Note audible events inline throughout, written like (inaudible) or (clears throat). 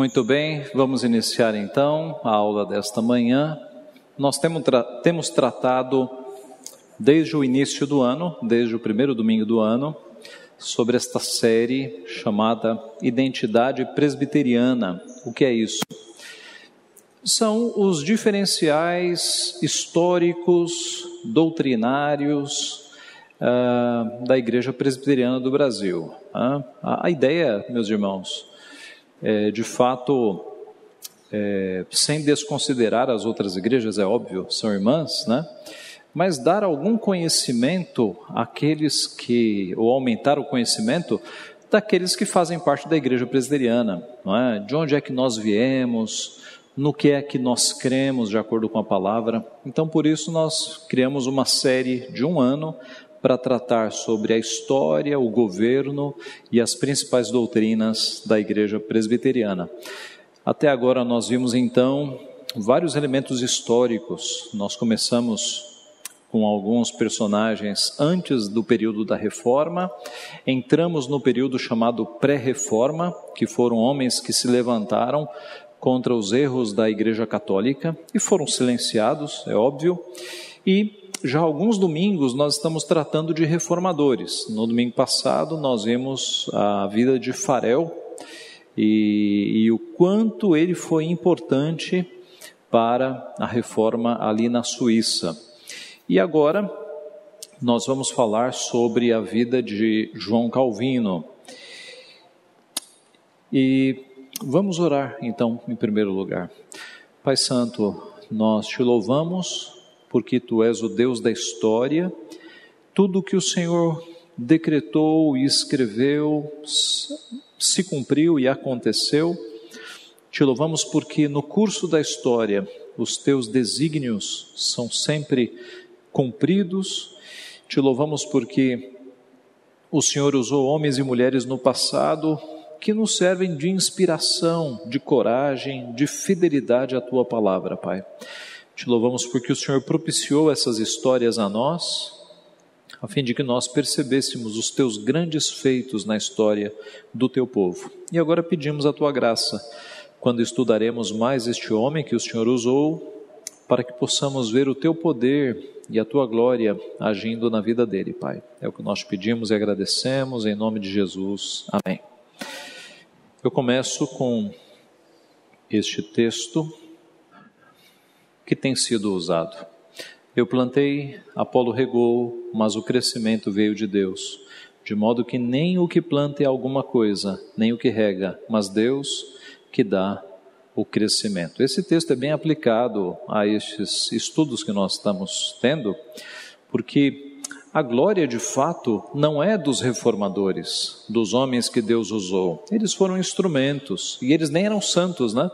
Muito bem, vamos iniciar então a aula desta manhã. Nós temos, tra temos tratado desde o início do ano, desde o primeiro domingo do ano, sobre esta série chamada Identidade Presbiteriana. O que é isso? São os diferenciais históricos, doutrinários uh, da Igreja Presbiteriana do Brasil. Uh, a ideia, meus irmãos, é, de fato, é, sem desconsiderar as outras igrejas, é óbvio, são irmãs, né? Mas dar algum conhecimento àqueles que, ou aumentar o conhecimento daqueles que fazem parte da igreja presbiteriana, não é? De onde é que nós viemos, no que é que nós cremos de acordo com a palavra. Então, por isso, nós criamos uma série de um ano para tratar sobre a história, o governo e as principais doutrinas da igreja presbiteriana. Até agora nós vimos então vários elementos históricos. Nós começamos com alguns personagens antes do período da reforma, entramos no período chamado pré-reforma, que foram homens que se levantaram contra os erros da Igreja Católica e foram silenciados, é óbvio, e já alguns domingos nós estamos tratando de reformadores. No domingo passado nós vimos a vida de Farel e, e o quanto ele foi importante para a reforma ali na Suíça. E agora nós vamos falar sobre a vida de João Calvino. E vamos orar então em primeiro lugar. Pai Santo, nós te louvamos porque tu és o Deus da história. Tudo que o Senhor decretou e escreveu se cumpriu e aconteceu. Te louvamos porque no curso da história os teus desígnios são sempre cumpridos. Te louvamos porque o Senhor usou homens e mulheres no passado que nos servem de inspiração, de coragem, de fidelidade à tua palavra, Pai. Te louvamos porque o Senhor propiciou essas histórias a nós, a fim de que nós percebêssemos os teus grandes feitos na história do teu povo. E agora pedimos a tua graça, quando estudaremos mais este homem que o Senhor usou, para que possamos ver o teu poder e a tua glória agindo na vida dele, Pai. É o que nós pedimos e agradecemos em nome de Jesus. Amém. Eu começo com este texto que tem sido usado. Eu plantei, Apolo regou, mas o crescimento veio de Deus, de modo que nem o que planta é alguma coisa, nem o que rega, mas Deus que dá o crescimento. Esse texto é bem aplicado a estes estudos que nós estamos tendo, porque a glória de fato não é dos reformadores, dos homens que Deus usou. Eles foram instrumentos e eles nem eram santos, né?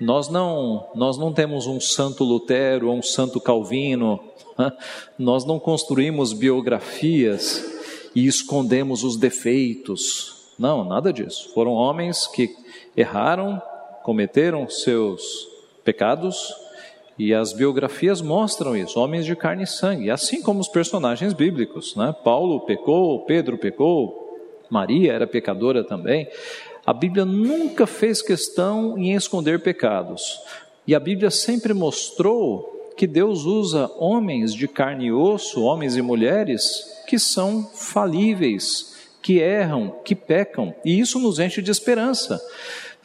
Nós não, nós não temos um santo Lutero ou um santo Calvino. Né? Nós não construímos biografias e escondemos os defeitos. Não, nada disso. Foram homens que erraram, cometeram seus pecados, e as biografias mostram isso, homens de carne e sangue, assim como os personagens bíblicos. Né? Paulo pecou, Pedro pecou, Maria era pecadora também. A Bíblia nunca fez questão em esconder pecados. E a Bíblia sempre mostrou que Deus usa homens de carne e osso, homens e mulheres, que são falíveis, que erram, que pecam. E isso nos enche de esperança.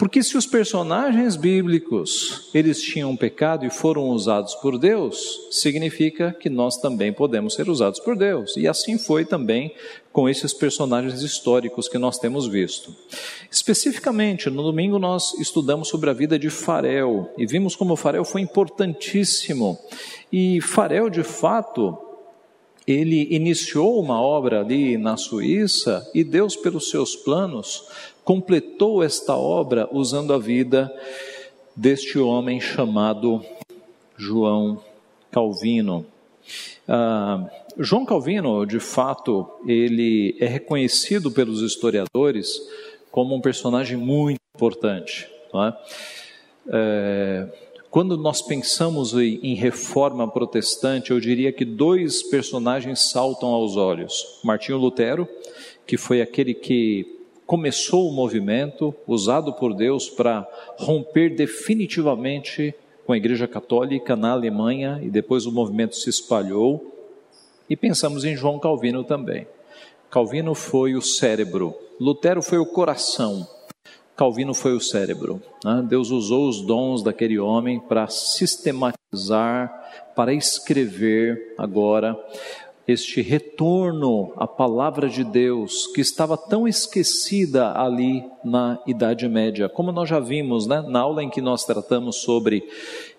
Porque se os personagens bíblicos, eles tinham pecado e foram usados por Deus, significa que nós também podemos ser usados por Deus. E assim foi também com esses personagens históricos que nós temos visto. Especificamente, no domingo nós estudamos sobre a vida de Farel e vimos como Farel foi importantíssimo. E Farel, de fato, ele iniciou uma obra ali na Suíça e Deus, pelos seus planos, completou esta obra usando a vida deste homem chamado João Calvino. Ah, João Calvino, de fato, ele é reconhecido pelos historiadores como um personagem muito importante. É? É, quando nós pensamos em reforma protestante, eu diria que dois personagens saltam aos olhos: Martinho Lutero, que foi aquele que começou o movimento usado por Deus para romper definitivamente com a Igreja Católica na Alemanha e depois o movimento se espalhou. E pensamos em João Calvino também. Calvino foi o cérebro, Lutero foi o coração, Calvino foi o cérebro. Né? Deus usou os dons daquele homem para sistematizar, para escrever agora este retorno à palavra de Deus que estava tão esquecida ali na Idade Média. Como nós já vimos né, na aula em que nós tratamos sobre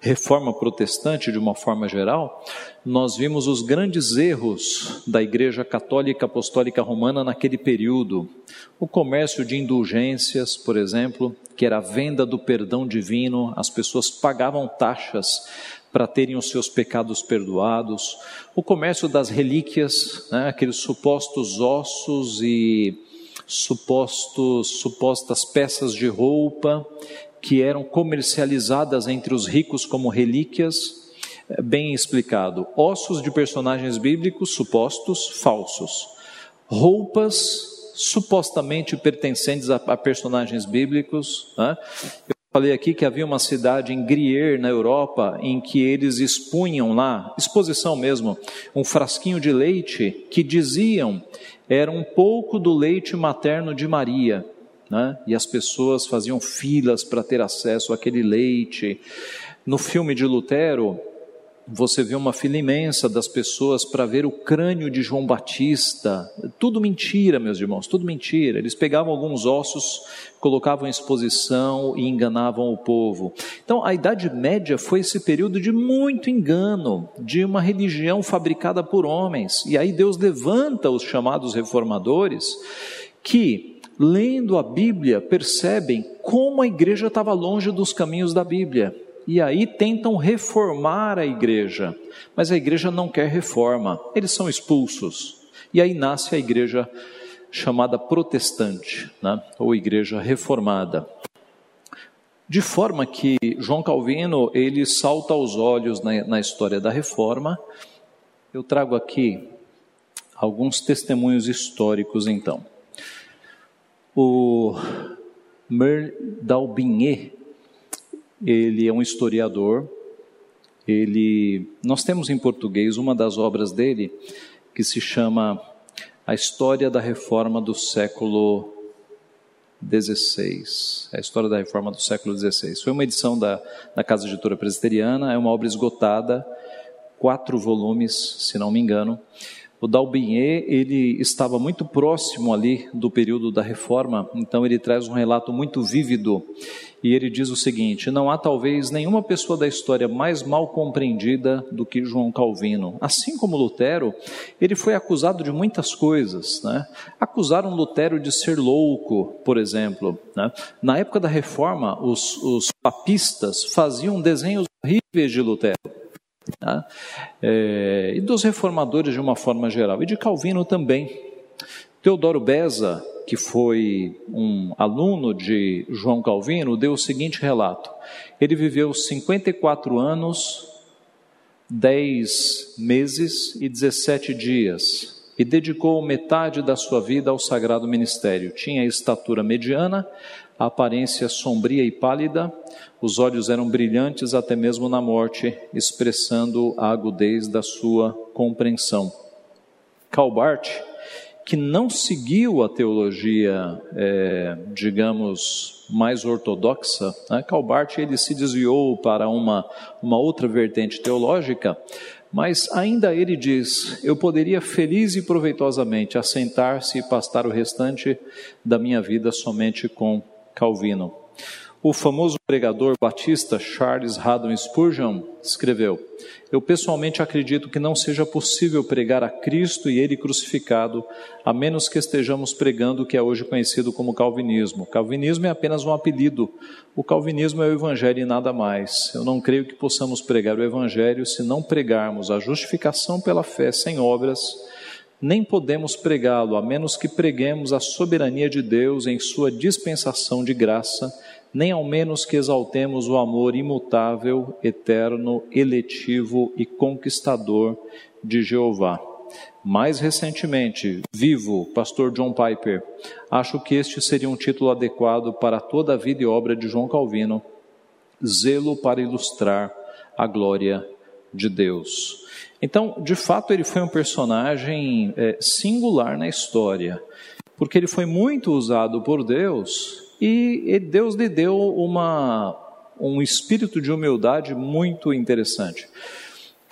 reforma protestante de uma forma geral, nós vimos os grandes erros da Igreja Católica Apostólica Romana naquele período. O comércio de indulgências, por exemplo, que era a venda do perdão divino, as pessoas pagavam taxas para terem os seus pecados perdoados, o comércio das relíquias, né, aqueles supostos ossos e supostos, supostas peças de roupa que eram comercializadas entre os ricos como relíquias, é bem explicado. Ossos de personagens bíblicos supostos, falsos. Roupas supostamente pertencentes a, a personagens bíblicos. Né? Falei aqui que havia uma cidade em Grier, na Europa, em que eles expunham lá, exposição mesmo, um frasquinho de leite que diziam era um pouco do leite materno de Maria. Né? E as pessoas faziam filas para ter acesso àquele leite. No filme de Lutero, você vê uma fila imensa das pessoas para ver o crânio de João Batista. Tudo mentira, meus irmãos, tudo mentira. Eles pegavam alguns ossos, colocavam em exposição e enganavam o povo. Então, a Idade Média foi esse período de muito engano, de uma religião fabricada por homens. E aí Deus levanta os chamados reformadores que lendo a Bíblia, percebem como a igreja estava longe dos caminhos da Bíblia e aí tentam reformar a igreja, mas a igreja não quer reforma, eles são expulsos. E aí nasce a igreja chamada protestante, né? ou igreja reformada. De forma que João Calvino ele salta aos olhos na, na história da reforma. Eu trago aqui alguns testemunhos históricos então. O d'Aubigné, ele é um historiador. Ele, nós temos em português uma das obras dele que se chama A História da Reforma do Século XVI. A História da Reforma do Século XVI. Foi uma edição da, da Casa Editora Presbiteriana, é uma obra esgotada, quatro volumes, se não me engano. O Dalbinier, ele estava muito próximo ali do período da reforma, então ele traz um relato muito vívido e ele diz o seguinte: não há talvez nenhuma pessoa da história mais mal compreendida do que João Calvino. Assim como Lutero, ele foi acusado de muitas coisas. Né? Acusaram Lutero de ser louco, por exemplo. Né? Na época da reforma, os, os papistas faziam desenhos horríveis de Lutero. Né? É, e dos reformadores de uma forma geral, e de Calvino também. Teodoro Beza, que foi um aluno de João Calvino, deu o seguinte relato: ele viveu 54 anos, 10 meses e 17 dias e dedicou metade da sua vida ao sagrado ministério. Tinha estatura mediana, a aparência sombria e pálida, os olhos eram brilhantes até mesmo na morte, expressando a agudez da sua compreensão. Calbart, que não seguiu a teologia, é, digamos, mais ortodoxa, né? Calbart ele se desviou para uma, uma outra vertente teológica, mas ainda ele diz: Eu poderia feliz e proveitosamente assentar-se e pastar o restante da minha vida somente com Calvino. O famoso pregador batista Charles Haddon Spurgeon escreveu: Eu pessoalmente acredito que não seja possível pregar a Cristo e Ele crucificado, a menos que estejamos pregando o que é hoje conhecido como Calvinismo. Calvinismo é apenas um apelido. O Calvinismo é o Evangelho e nada mais. Eu não creio que possamos pregar o Evangelho se não pregarmos a justificação pela fé sem obras nem podemos pregá-lo, a menos que preguemos a soberania de Deus em sua dispensação de graça nem ao menos que exaltemos o amor imutável, eterno, eletivo e conquistador de Jeová. Mais recentemente, Vivo, pastor John Piper. Acho que este seria um título adequado para toda a vida e obra de João Calvino. Zelo para ilustrar a glória de Deus. Então, de fato, ele foi um personagem é, singular na história, porque ele foi muito usado por Deus e Deus lhe deu uma, um espírito de humildade muito interessante.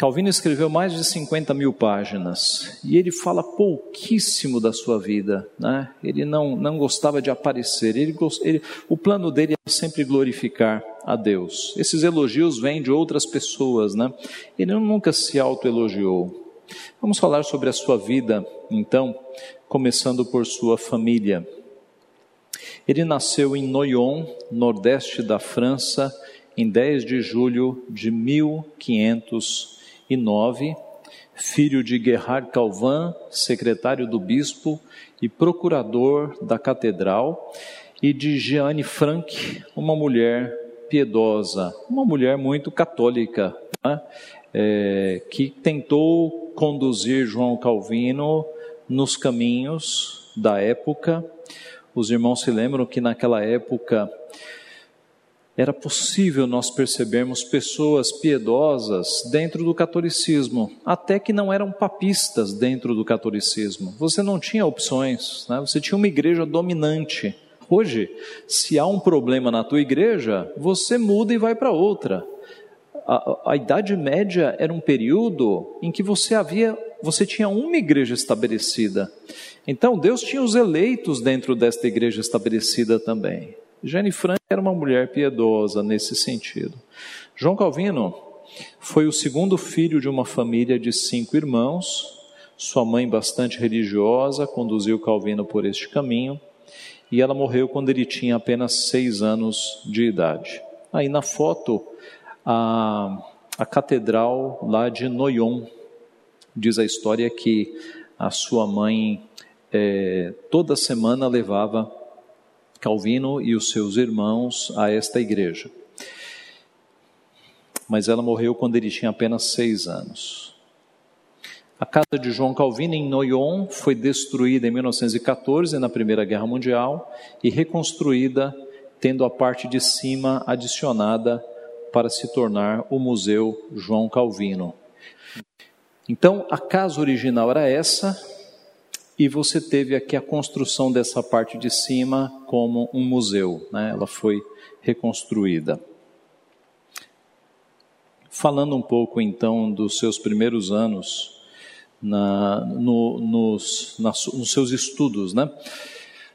Calvino escreveu mais de 50 mil páginas e ele fala pouquíssimo da sua vida, né? Ele não, não gostava de aparecer, ele, ele, o plano dele era sempre glorificar a Deus. Esses elogios vêm de outras pessoas, né? Ele nunca se autoelogiou. Vamos falar sobre a sua vida, então, começando por sua família. Ele nasceu em Noyon, nordeste da França, em 10 de julho de 1500 9, filho de Gerhard Calvin, secretário do bispo e procurador da catedral, e de Jeanne Frank, uma mulher piedosa, uma mulher muito católica, né? é, que tentou conduzir João Calvino nos caminhos da época. Os irmãos se lembram que naquela época era possível nós percebermos pessoas piedosas dentro do catolicismo, até que não eram papistas dentro do catolicismo. Você não tinha opções, né? você tinha uma igreja dominante. Hoje, se há um problema na tua igreja, você muda e vai para outra. A, a, Idade Média era um período em que você havia, você tinha uma igreja estabelecida. Então Deus tinha os eleitos dentro desta igreja estabelecida também. Jane Frank era uma mulher piedosa nesse sentido. João Calvino foi o segundo filho de uma família de cinco irmãos. Sua mãe, bastante religiosa, conduziu Calvino por este caminho e ela morreu quando ele tinha apenas seis anos de idade. Aí na foto, a, a catedral lá de Noyon, diz a história que a sua mãe é, toda semana levava Calvino e os seus irmãos a esta igreja. Mas ela morreu quando ele tinha apenas seis anos. A casa de João Calvino em Noyon foi destruída em 1914, na Primeira Guerra Mundial, e reconstruída, tendo a parte de cima adicionada para se tornar o Museu João Calvino. Então, a casa original era essa, e você teve aqui a construção dessa parte de cima como um museu, né? ela foi reconstruída. Falando um pouco então dos seus primeiros anos na, no, nos, nos seus estudos, né?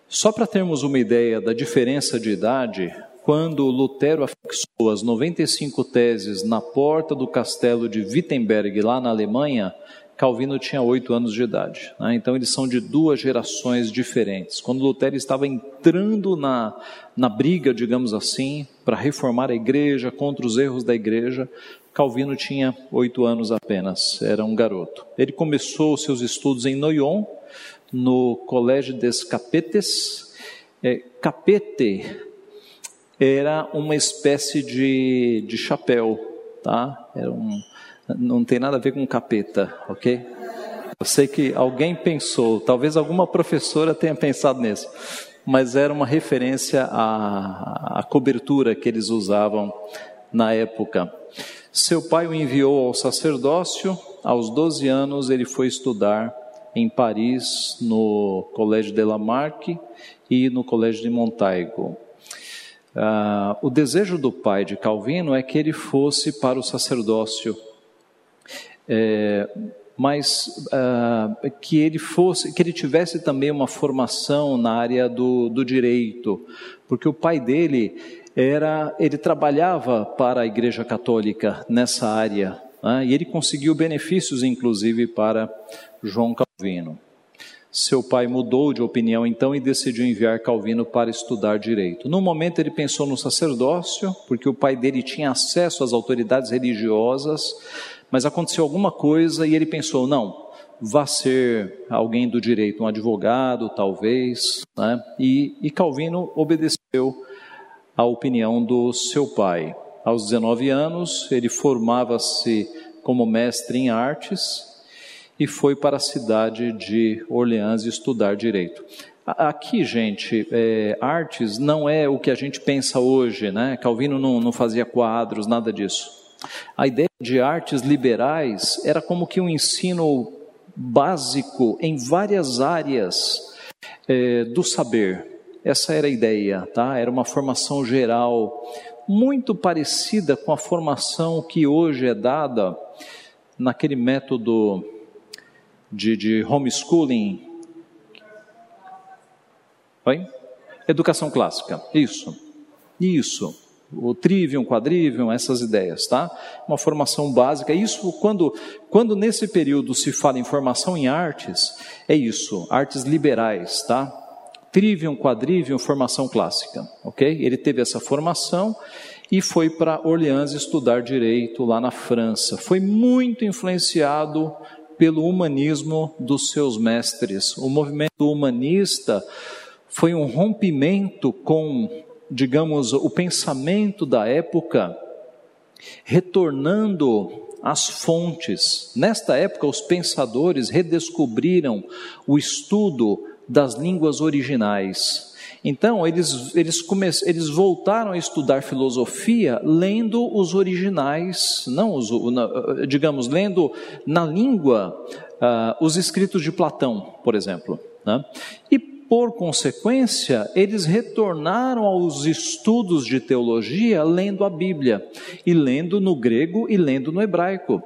Só para termos uma ideia da diferença de idade, quando Lutero afixou as 95 teses na porta do castelo de Wittenberg, lá na Alemanha, Calvino tinha oito anos de idade. Né? Então eles são de duas gerações diferentes. Quando Lutero estava entrando na, na briga, digamos assim, para reformar a igreja, contra os erros da igreja, Calvino tinha oito anos apenas, era um garoto. Ele começou seus estudos em Noyon, no Colégio des Capetes. É, capete era uma espécie de, de chapéu, tá? Era um não tem nada a ver com capeta, ok? Eu sei que alguém pensou, talvez alguma professora tenha pensado nisso, mas era uma referência à, à cobertura que eles usavam na época. Seu pai o enviou ao sacerdócio, aos 12 anos ele foi estudar em Paris, no Colégio de Lamarck e no Colégio de Montaigu. Uh, o desejo do pai de Calvino é que ele fosse para o sacerdócio é, mas uh, que ele fosse, que ele tivesse também uma formação na área do, do direito, porque o pai dele era, ele trabalhava para a Igreja Católica nessa área, né, e ele conseguiu benefícios, inclusive, para João Calvino. Seu pai mudou de opinião então e decidiu enviar Calvino para estudar direito. No momento ele pensou no sacerdócio, porque o pai dele tinha acesso às autoridades religiosas, mas aconteceu alguma coisa e ele pensou: não, vá ser alguém do direito, um advogado, talvez. Né? E, e Calvino obedeceu à opinião do seu pai. Aos 19 anos, ele formava-se como mestre em artes e foi para a cidade de Orleans estudar direito. Aqui, gente, é, artes não é o que a gente pensa hoje, né? Calvino não, não fazia quadros, nada disso. A ideia de artes liberais era como que um ensino básico em várias áreas é, do saber. Essa era a ideia, tá? Era uma formação geral, muito parecida com a formação que hoje é dada naquele método de, de homeschooling. Oi? Educação clássica, isso, isso. O trivium, quadrivium, essas ideias, tá? Uma formação básica. Isso, quando, quando nesse período se fala em formação em artes, é isso, artes liberais, tá? Trivium, quadrivium, formação clássica, ok? Ele teve essa formação e foi para Orleans estudar direito lá na França. Foi muito influenciado pelo humanismo dos seus mestres. O movimento humanista foi um rompimento com, digamos, o pensamento da época, retornando às fontes. Nesta época, os pensadores redescobriram o estudo das línguas originais. Então, eles, eles, come, eles voltaram a estudar filosofia lendo os originais, não os, digamos, lendo na língua uh, os escritos de Platão, por exemplo. Né? E, por consequência, eles retornaram aos estudos de teologia lendo a Bíblia, e lendo no grego e lendo no hebraico.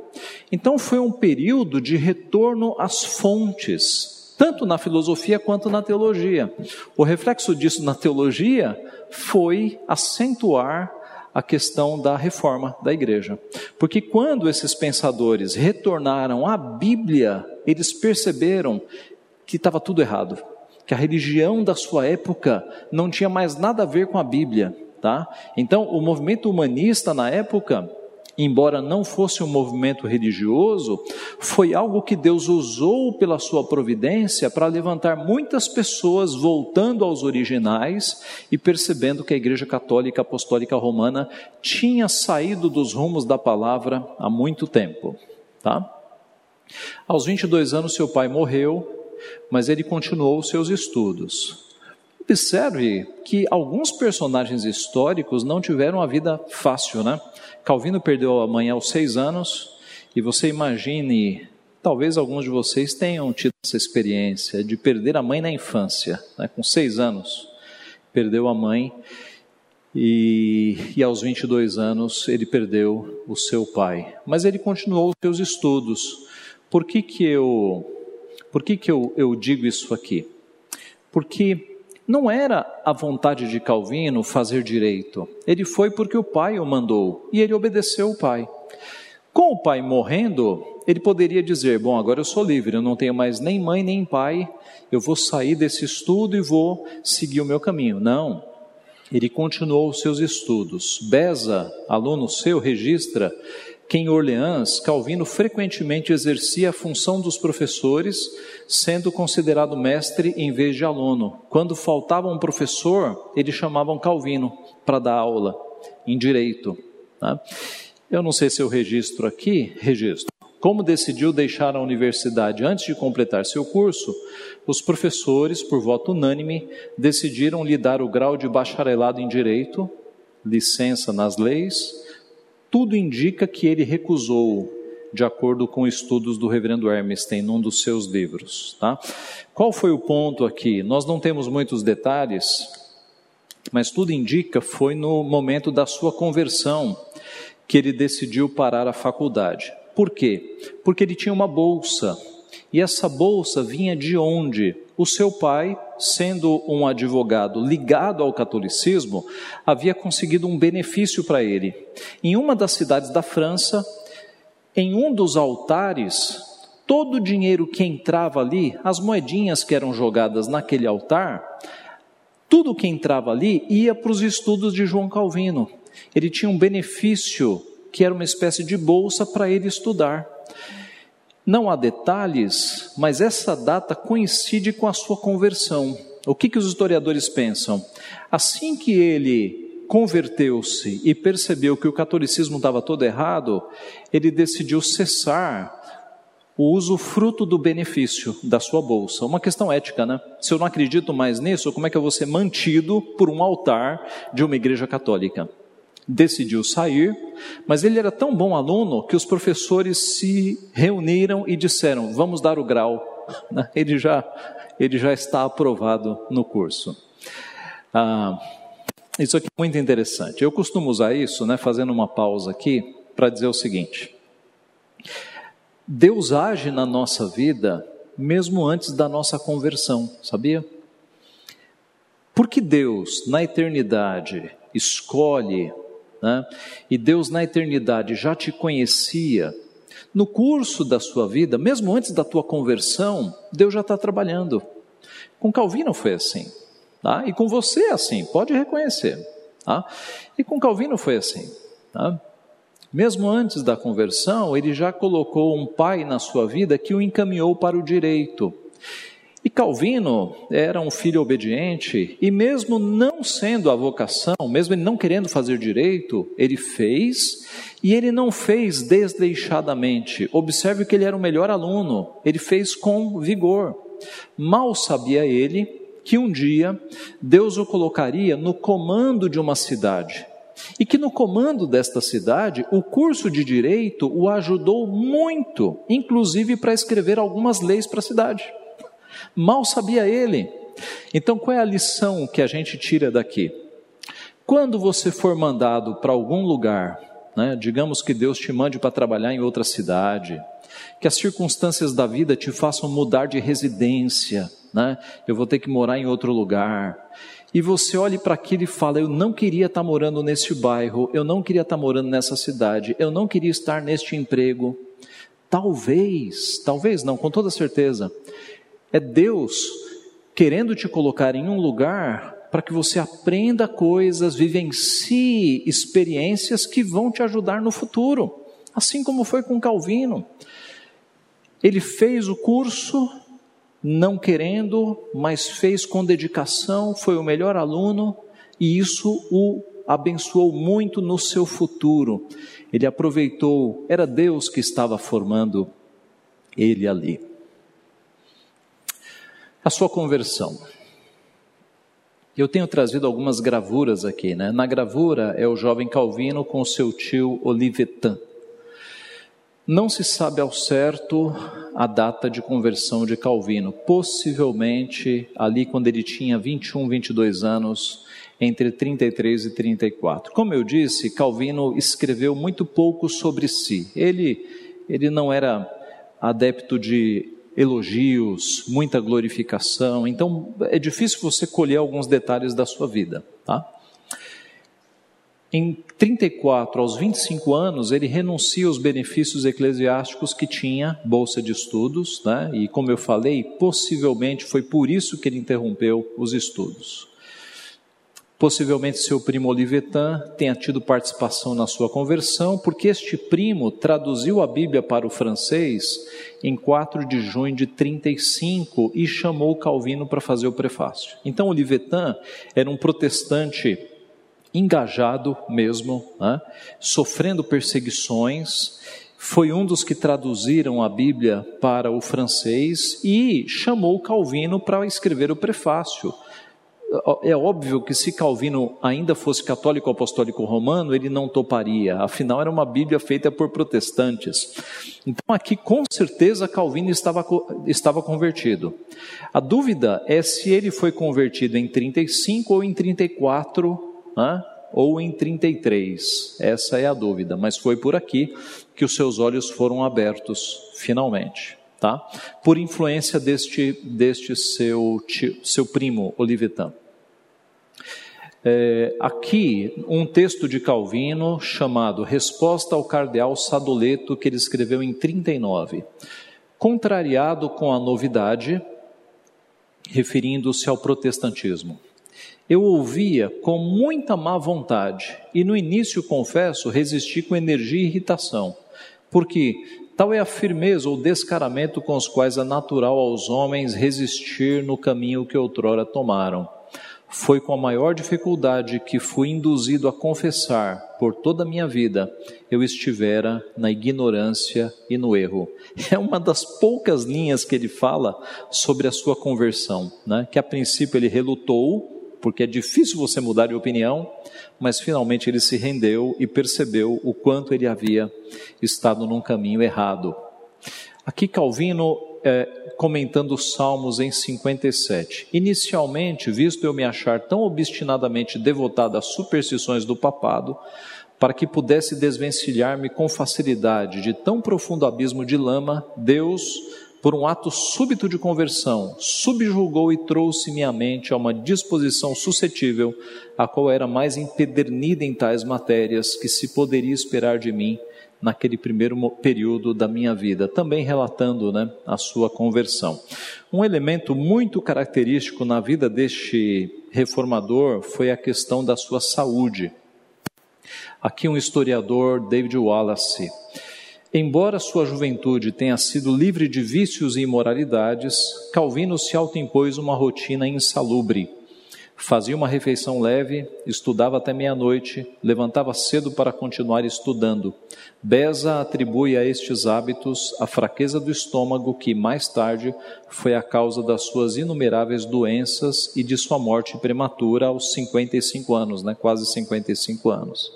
Então, foi um período de retorno às fontes tanto na filosofia quanto na teologia. O reflexo disso na teologia foi acentuar a questão da reforma da igreja. Porque quando esses pensadores retornaram à Bíblia, eles perceberam que estava tudo errado, que a religião da sua época não tinha mais nada a ver com a Bíblia, tá? Então, o movimento humanista na época embora não fosse um movimento religioso, foi algo que Deus usou pela sua providência para levantar muitas pessoas voltando aos originais e percebendo que a Igreja Católica Apostólica Romana tinha saído dos rumos da palavra há muito tempo, tá? Aos 22 anos seu pai morreu, mas ele continuou seus estudos. Observe que alguns personagens históricos não tiveram a vida fácil, né? Calvino perdeu a mãe aos seis anos, e você imagine, talvez alguns de vocês tenham tido essa experiência de perder a mãe na infância, né? com seis anos, perdeu a mãe, e, e aos 22 anos ele perdeu o seu pai. Mas ele continuou os seus estudos. Por que, que, eu, por que, que eu, eu digo isso aqui? Porque não era a vontade de Calvino fazer direito. Ele foi porque o pai o mandou e ele obedeceu o pai. Com o pai morrendo, ele poderia dizer: Bom, agora eu sou livre, eu não tenho mais nem mãe nem pai, eu vou sair desse estudo e vou seguir o meu caminho. Não. Ele continuou os seus estudos. Beza, aluno seu, registra que em Orleans, Calvino frequentemente exercia a função dos professores, sendo considerado mestre em vez de aluno. Quando faltava um professor, eles chamavam Calvino para dar aula em direito. Tá? Eu não sei se eu registro aqui, registro. Como decidiu deixar a universidade antes de completar seu curso, os professores, por voto unânime, decidiram lhe dar o grau de bacharelado em direito, licença nas leis, tudo indica que ele recusou, de acordo com estudos do reverendo Hermestein, num dos seus livros. Tá? Qual foi o ponto aqui? Nós não temos muitos detalhes, mas tudo indica foi no momento da sua conversão que ele decidiu parar a faculdade. Por quê? Porque ele tinha uma bolsa. E essa bolsa vinha de onde? O seu pai, sendo um advogado ligado ao catolicismo, havia conseguido um benefício para ele. Em uma das cidades da França, em um dos altares, todo o dinheiro que entrava ali, as moedinhas que eram jogadas naquele altar, tudo que entrava ali ia para os estudos de João Calvino. Ele tinha um benefício que era uma espécie de bolsa para ele estudar. Não há detalhes, mas essa data coincide com a sua conversão. O que, que os historiadores pensam? Assim que ele converteu-se e percebeu que o catolicismo estava todo errado, ele decidiu cessar o usufruto do benefício da sua bolsa. Uma questão ética, né? Se eu não acredito mais nisso, como é que eu vou ser mantido por um altar de uma igreja católica? Decidiu sair, mas ele era tão bom aluno que os professores se reuniram e disseram: vamos dar o grau. (laughs) Ele já, ele já está aprovado no curso. Ah, isso aqui é muito interessante. Eu costumo usar isso, né, fazendo uma pausa aqui, para dizer o seguinte: Deus age na nossa vida mesmo antes da nossa conversão, sabia? Porque Deus, na eternidade, escolhe, né? e Deus, na eternidade, já te conhecia, no curso da sua vida, mesmo antes da tua conversão, Deus já está trabalhando. Com Calvino foi assim, tá? e com você é assim, pode reconhecer. Tá? E com Calvino foi assim. Tá? Mesmo antes da conversão, ele já colocou um pai na sua vida que o encaminhou para o direito. E Calvino era um filho obediente, e mesmo não sendo a vocação, mesmo ele não querendo fazer direito, ele fez, e ele não fez desleixadamente. Observe que ele era o melhor aluno, ele fez com vigor. Mal sabia ele que um dia Deus o colocaria no comando de uma cidade e que no comando desta cidade, o curso de direito o ajudou muito, inclusive para escrever algumas leis para a cidade. Mal sabia ele. Então, qual é a lição que a gente tira daqui? Quando você for mandado para algum lugar, né, digamos que Deus te mande para trabalhar em outra cidade, que as circunstâncias da vida te façam mudar de residência, né, eu vou ter que morar em outro lugar e você olhe para aquilo e fala: Eu não queria estar morando nesse bairro, eu não queria estar morando nessa cidade, eu não queria estar neste emprego. Talvez, talvez não, com toda certeza, é Deus querendo te colocar em um lugar para que você aprenda coisas, vivencie experiências que vão te ajudar no futuro, assim como foi com Calvino. Ele fez o curso, não querendo, mas fez com dedicação, foi o melhor aluno e isso o abençoou muito no seu futuro. Ele aproveitou, era Deus que estava formando ele ali. A sua conversão. Eu tenho trazido algumas gravuras aqui, né? Na gravura é o jovem Calvino com seu tio Olivetan. Não se sabe ao certo a data de conversão de Calvino, possivelmente ali quando ele tinha 21, 22 anos, entre 33 e 34. Como eu disse, Calvino escreveu muito pouco sobre si. Ele, ele não era adepto de elogios, muita glorificação, então é difícil você colher alguns detalhes da sua vida, tá? Em 34 aos 25 anos, ele renuncia aos benefícios eclesiásticos que tinha, bolsa de estudos, né? e como eu falei, possivelmente foi por isso que ele interrompeu os estudos. Possivelmente seu primo Olivetan tenha tido participação na sua conversão, porque este primo traduziu a Bíblia para o francês em 4 de junho de 35 e chamou Calvino para fazer o prefácio. Então Olivetan era um protestante engajado mesmo, né? sofrendo perseguições, foi um dos que traduziram a Bíblia para o francês e chamou Calvino para escrever o prefácio. É óbvio que se Calvino ainda fosse católico apostólico romano, ele não toparia, afinal era uma Bíblia feita por protestantes. Então aqui com certeza Calvino estava, estava convertido. A dúvida é se ele foi convertido em 35 ou em 34 né? ou em 33? Essa é a dúvida, mas foi por aqui que os seus olhos foram abertos, finalmente. Tá? Por influência deste, deste seu, tio, seu primo, Olivetan. É, aqui, um texto de Calvino chamado Resposta ao Cardeal Sadoleto, que ele escreveu em 39. Contrariado com a novidade, referindo-se ao protestantismo eu ouvia com muita má vontade e no início, confesso, resisti com energia e irritação, porque tal é a firmeza ou descaramento com os quais é natural aos homens resistir no caminho que outrora tomaram. foi com a maior dificuldade que fui induzido a confessar por toda a minha vida eu estivera na ignorância e no erro. É uma das poucas linhas que ele fala sobre a sua conversão, né? que a princípio ele relutou, porque é difícil você mudar de opinião, mas finalmente ele se rendeu e percebeu o quanto ele havia estado num caminho errado. Aqui Calvino é, comentando os Salmos em 57. Inicialmente, visto eu me achar tão obstinadamente devotado às superstições do papado, para que pudesse desvencilhar-me com facilidade de tão profundo abismo de lama, Deus, por um ato súbito de conversão, subjugou e trouxe minha mente a uma disposição suscetível, a qual era mais empedernida em tais matérias que se poderia esperar de mim naquele primeiro período da minha vida, também relatando né, a sua conversão. Um elemento muito característico na vida deste reformador foi a questão da sua saúde. Aqui um historiador, David Wallace. Embora sua juventude tenha sido livre de vícios e imoralidades, Calvino se autoimpôs uma rotina insalubre Fazia uma refeição leve, estudava até meia-noite, levantava cedo para continuar estudando. Beza atribui a estes hábitos a fraqueza do estômago que, mais tarde, foi a causa das suas inumeráveis doenças e de sua morte prematura aos 55 anos, né? quase 55 anos.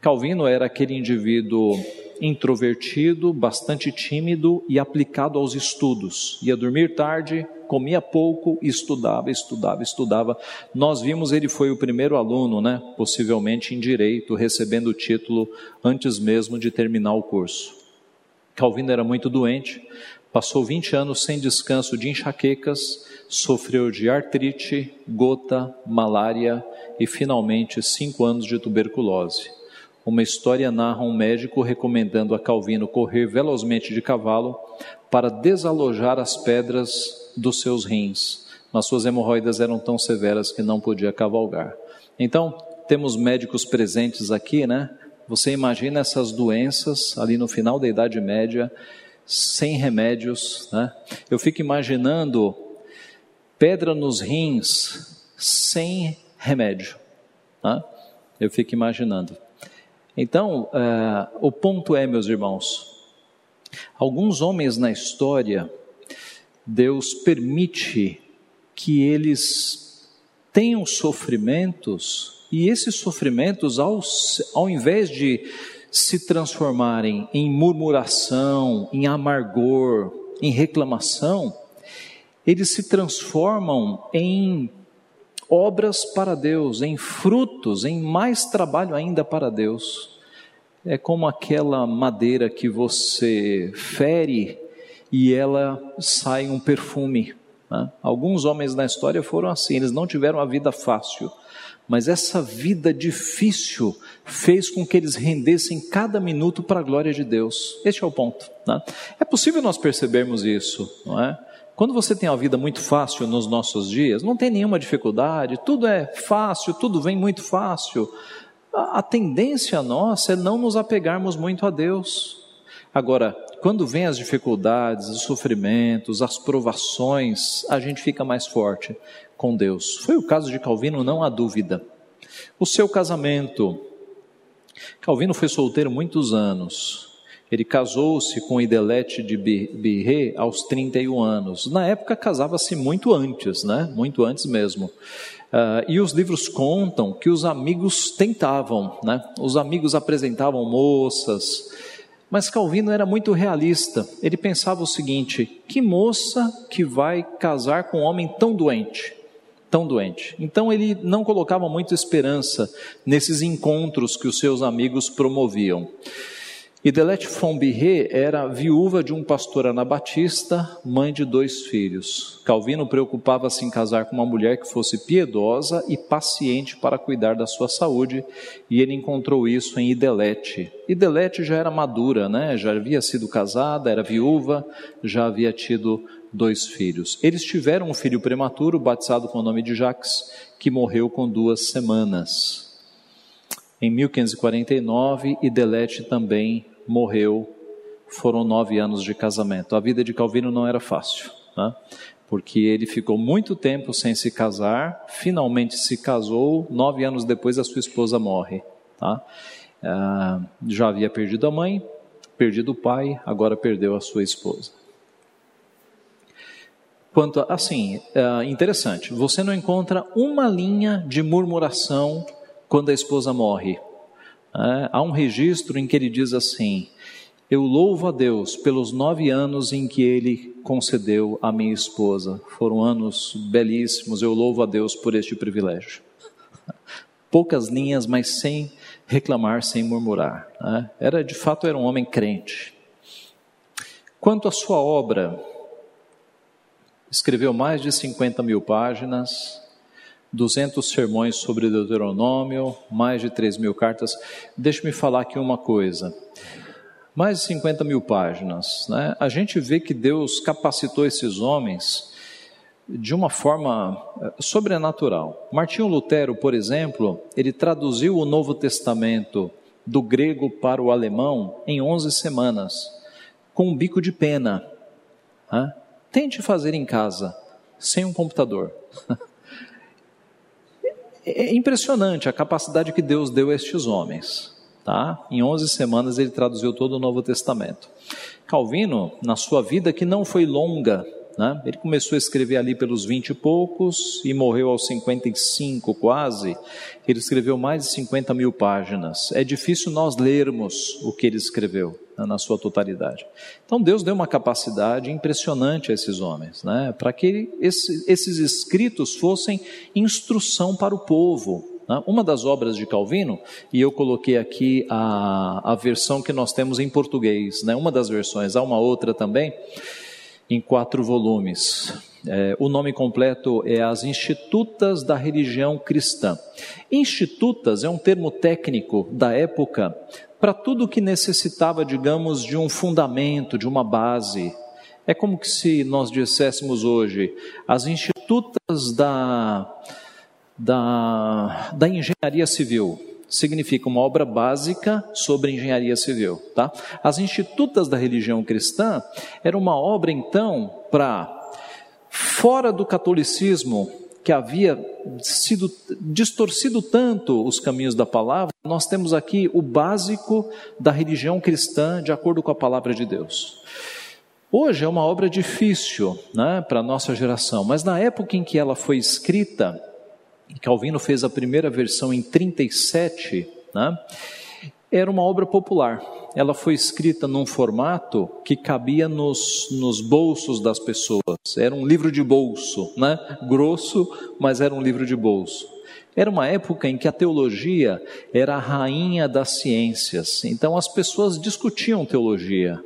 Calvino era aquele indivíduo introvertido, bastante tímido e aplicado aos estudos. Ia dormir tarde, comia pouco, estudava, estudava, estudava. Nós vimos ele foi o primeiro aluno, né, possivelmente em direito, recebendo o título antes mesmo de terminar o curso. Calvino era muito doente, passou 20 anos sem descanso de enxaquecas, sofreu de artrite, gota, malária e finalmente cinco anos de tuberculose. Uma história narra um médico recomendando a Calvino correr velozmente de cavalo para desalojar as pedras dos seus rins, mas suas hemorroidas eram tão severas que não podia cavalgar. Então, temos médicos presentes aqui, né? Você imagina essas doenças ali no final da Idade Média, sem remédios, né? Eu fico imaginando pedra nos rins sem remédio, né? Eu fico imaginando. Então, uh, o ponto é, meus irmãos, alguns homens na história, Deus permite que eles tenham sofrimentos, e esses sofrimentos, ao, ao invés de se transformarem em murmuração, em amargor, em reclamação, eles se transformam em obras para Deus, em frutos, em mais trabalho ainda para Deus. É como aquela madeira que você fere e ela sai um perfume. Né? Alguns homens na história foram assim, eles não tiveram a vida fácil, mas essa vida difícil fez com que eles rendessem cada minuto para a glória de Deus. Este é o ponto. Né? É possível nós percebermos isso, não é? Quando você tem uma vida muito fácil nos nossos dias, não tem nenhuma dificuldade, tudo é fácil, tudo vem muito fácil. A, a tendência nossa é não nos apegarmos muito a Deus. Agora, quando vem as dificuldades, os sofrimentos, as provações, a gente fica mais forte com Deus. Foi o caso de Calvino, não há dúvida. O seu casamento. Calvino foi solteiro muitos anos. Ele casou-se com Idelete de Birré aos 31 anos. Na época casava-se muito antes, né? Muito antes mesmo. Uh, e os livros contam que os amigos tentavam, né? Os amigos apresentavam moças, mas Calvino era muito realista. Ele pensava o seguinte: que moça que vai casar com um homem tão doente? Tão doente. Então ele não colocava muita esperança nesses encontros que os seus amigos promoviam. Idelete Fombirré era viúva de um pastor anabatista, mãe de dois filhos. Calvino preocupava-se em casar com uma mulher que fosse piedosa e paciente para cuidar da sua saúde, e ele encontrou isso em Idelete. Idelete já era madura, né? já havia sido casada, era viúva, já havia tido dois filhos. Eles tiveram um filho prematuro, batizado com o nome de Jacques, que morreu com duas semanas. Em 1549, Idelete também morreu. Foram nove anos de casamento. A vida de Calvino não era fácil. Né? porque ele ficou muito tempo sem se casar, finalmente se casou, nove anos depois a sua esposa morre. Tá? Ah, já havia perdido a mãe, perdido o pai, agora perdeu a sua esposa. Quanto a, assim, é interessante, você não encontra uma linha de murmuração quando a esposa morre. É, há um registro em que ele diz assim: Eu louvo a Deus pelos nove anos em que Ele concedeu à minha esposa. Foram anos belíssimos, eu louvo a Deus por este privilégio. (laughs) Poucas linhas, mas sem reclamar, sem murmurar. Né? Era de fato era um homem crente. Quanto à sua obra, escreveu mais de 50 mil páginas, 200 sermões sobre Deuteronômio, mais de 3 mil cartas. Deixe-me falar aqui uma coisa. Mais de 50 mil páginas. Né? A gente vê que Deus capacitou esses homens de uma forma eh, sobrenatural. Martinho Lutero, por exemplo, ele traduziu o Novo Testamento do grego para o alemão em 11 semanas, com um bico de pena. Né? Tente fazer em casa, sem um computador. (laughs) É impressionante a capacidade que Deus deu a estes homens. Tá? Em 11 semanas ele traduziu todo o Novo Testamento. Calvino, na sua vida que não foi longa, né? Ele começou a escrever ali pelos vinte e poucos e morreu aos 55 quase. Ele escreveu mais de 50 mil páginas. É difícil nós lermos o que ele escreveu na sua totalidade. Então Deus deu uma capacidade impressionante a esses homens, né? para que esse, esses escritos fossem instrução para o povo. Né? Uma das obras de Calvino, e eu coloquei aqui a, a versão que nós temos em português, né? uma das versões, há uma outra também em quatro volumes. É, o nome completo é As Institutas da Religião Cristã. Institutas é um termo técnico da época para tudo que necessitava, digamos, de um fundamento, de uma base. É como que se nós disséssemos hoje, as institutas da, da, da engenharia civil significa uma obra básica sobre engenharia civil, tá? As institutas da religião cristã era uma obra então para fora do catolicismo que havia sido distorcido tanto os caminhos da palavra, nós temos aqui o básico da religião cristã de acordo com a palavra de Deus. Hoje é uma obra difícil né, para a nossa geração, mas na época em que ela foi escrita, Calvino fez a primeira versão em 37, né? Era uma obra popular. Ela foi escrita num formato que cabia nos, nos bolsos das pessoas. Era um livro de bolso, né? grosso, mas era um livro de bolso. Era uma época em que a teologia era a rainha das ciências, então as pessoas discutiam teologia.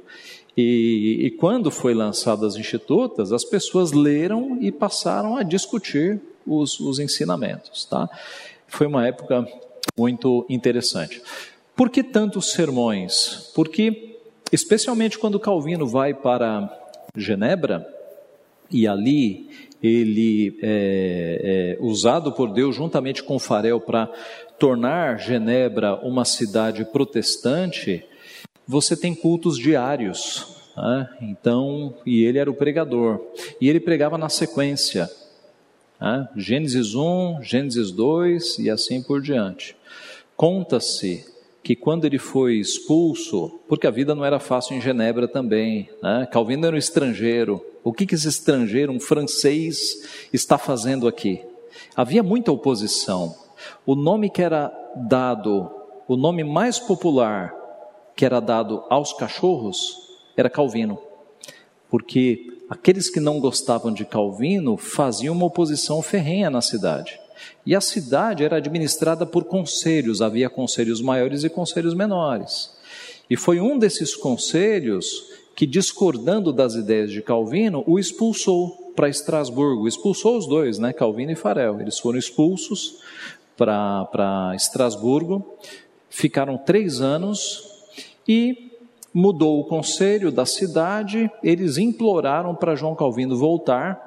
E, e quando foi lançado as institutas, as pessoas leram e passaram a discutir os, os ensinamentos. Tá? Foi uma época muito interessante. Por que tantos sermões? Porque, especialmente quando Calvino vai para Genebra, e ali ele é, é usado por Deus juntamente com Farel para tornar Genebra uma cidade protestante, você tem cultos diários. Né? Então, e ele era o pregador, e ele pregava na sequência. Né? Gênesis 1, Gênesis 2 e assim por diante. Conta-se que quando ele foi expulso, porque a vida não era fácil em Genebra também, né? Calvino era um estrangeiro. O que, que esse estrangeiro, um francês, está fazendo aqui? Havia muita oposição. O nome que era dado, o nome mais popular que era dado aos cachorros, era Calvino. Porque aqueles que não gostavam de Calvino faziam uma oposição ferrenha na cidade. E a cidade era administrada por conselhos, havia conselhos maiores e conselhos menores. E foi um desses conselhos que, discordando das ideias de Calvino, o expulsou para Estrasburgo. Expulsou os dois, né, Calvino e Farel. Eles foram expulsos para Estrasburgo, ficaram três anos e mudou o conselho da cidade, eles imploraram para João Calvino voltar,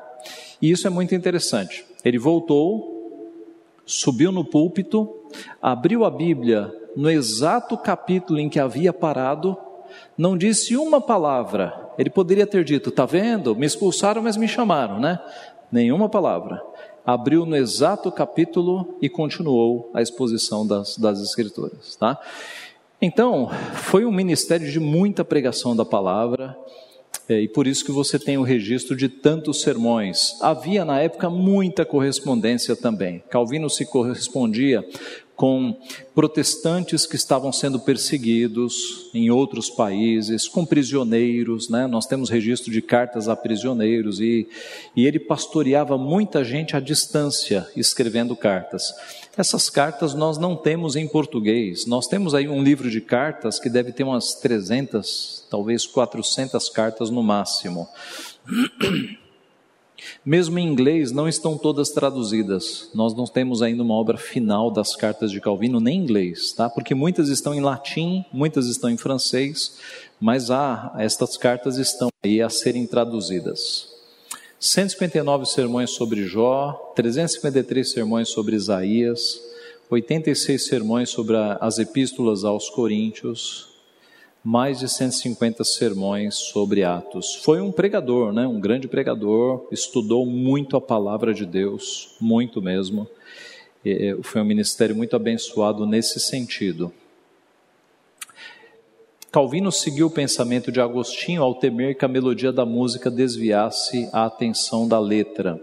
e isso é muito interessante. Ele voltou, subiu no púlpito, abriu a Bíblia no exato capítulo em que havia parado, não disse uma palavra. Ele poderia ter dito: "Tá vendo? Me expulsaram, mas me chamaram", né? Nenhuma palavra. Abriu no exato capítulo e continuou a exposição das, das escrituras, tá? Então, foi um ministério de muita pregação da palavra, é, e por isso que você tem o registro de tantos sermões. Havia na época muita correspondência também. Calvino se correspondia com protestantes que estavam sendo perseguidos em outros países, com prisioneiros, né? nós temos registro de cartas a prisioneiros, e, e ele pastoreava muita gente à distância, escrevendo cartas. Essas cartas nós não temos em português, nós temos aí um livro de cartas que deve ter umas 300, talvez 400 cartas no máximo. (clears throat) Mesmo em inglês, não estão todas traduzidas. Nós não temos ainda uma obra final das cartas de Calvino, nem em inglês, tá? Porque muitas estão em latim, muitas estão em francês, mas há, estas cartas estão aí a serem traduzidas. 159 sermões sobre Jó, 353 sermões sobre Isaías, 86 sermões sobre as epístolas aos Coríntios, mais de 150 sermões sobre Atos. Foi um pregador, né? um grande pregador, estudou muito a palavra de Deus, muito mesmo. Foi um ministério muito abençoado nesse sentido. Calvino seguiu o pensamento de Agostinho ao temer que a melodia da música desviasse a atenção da letra.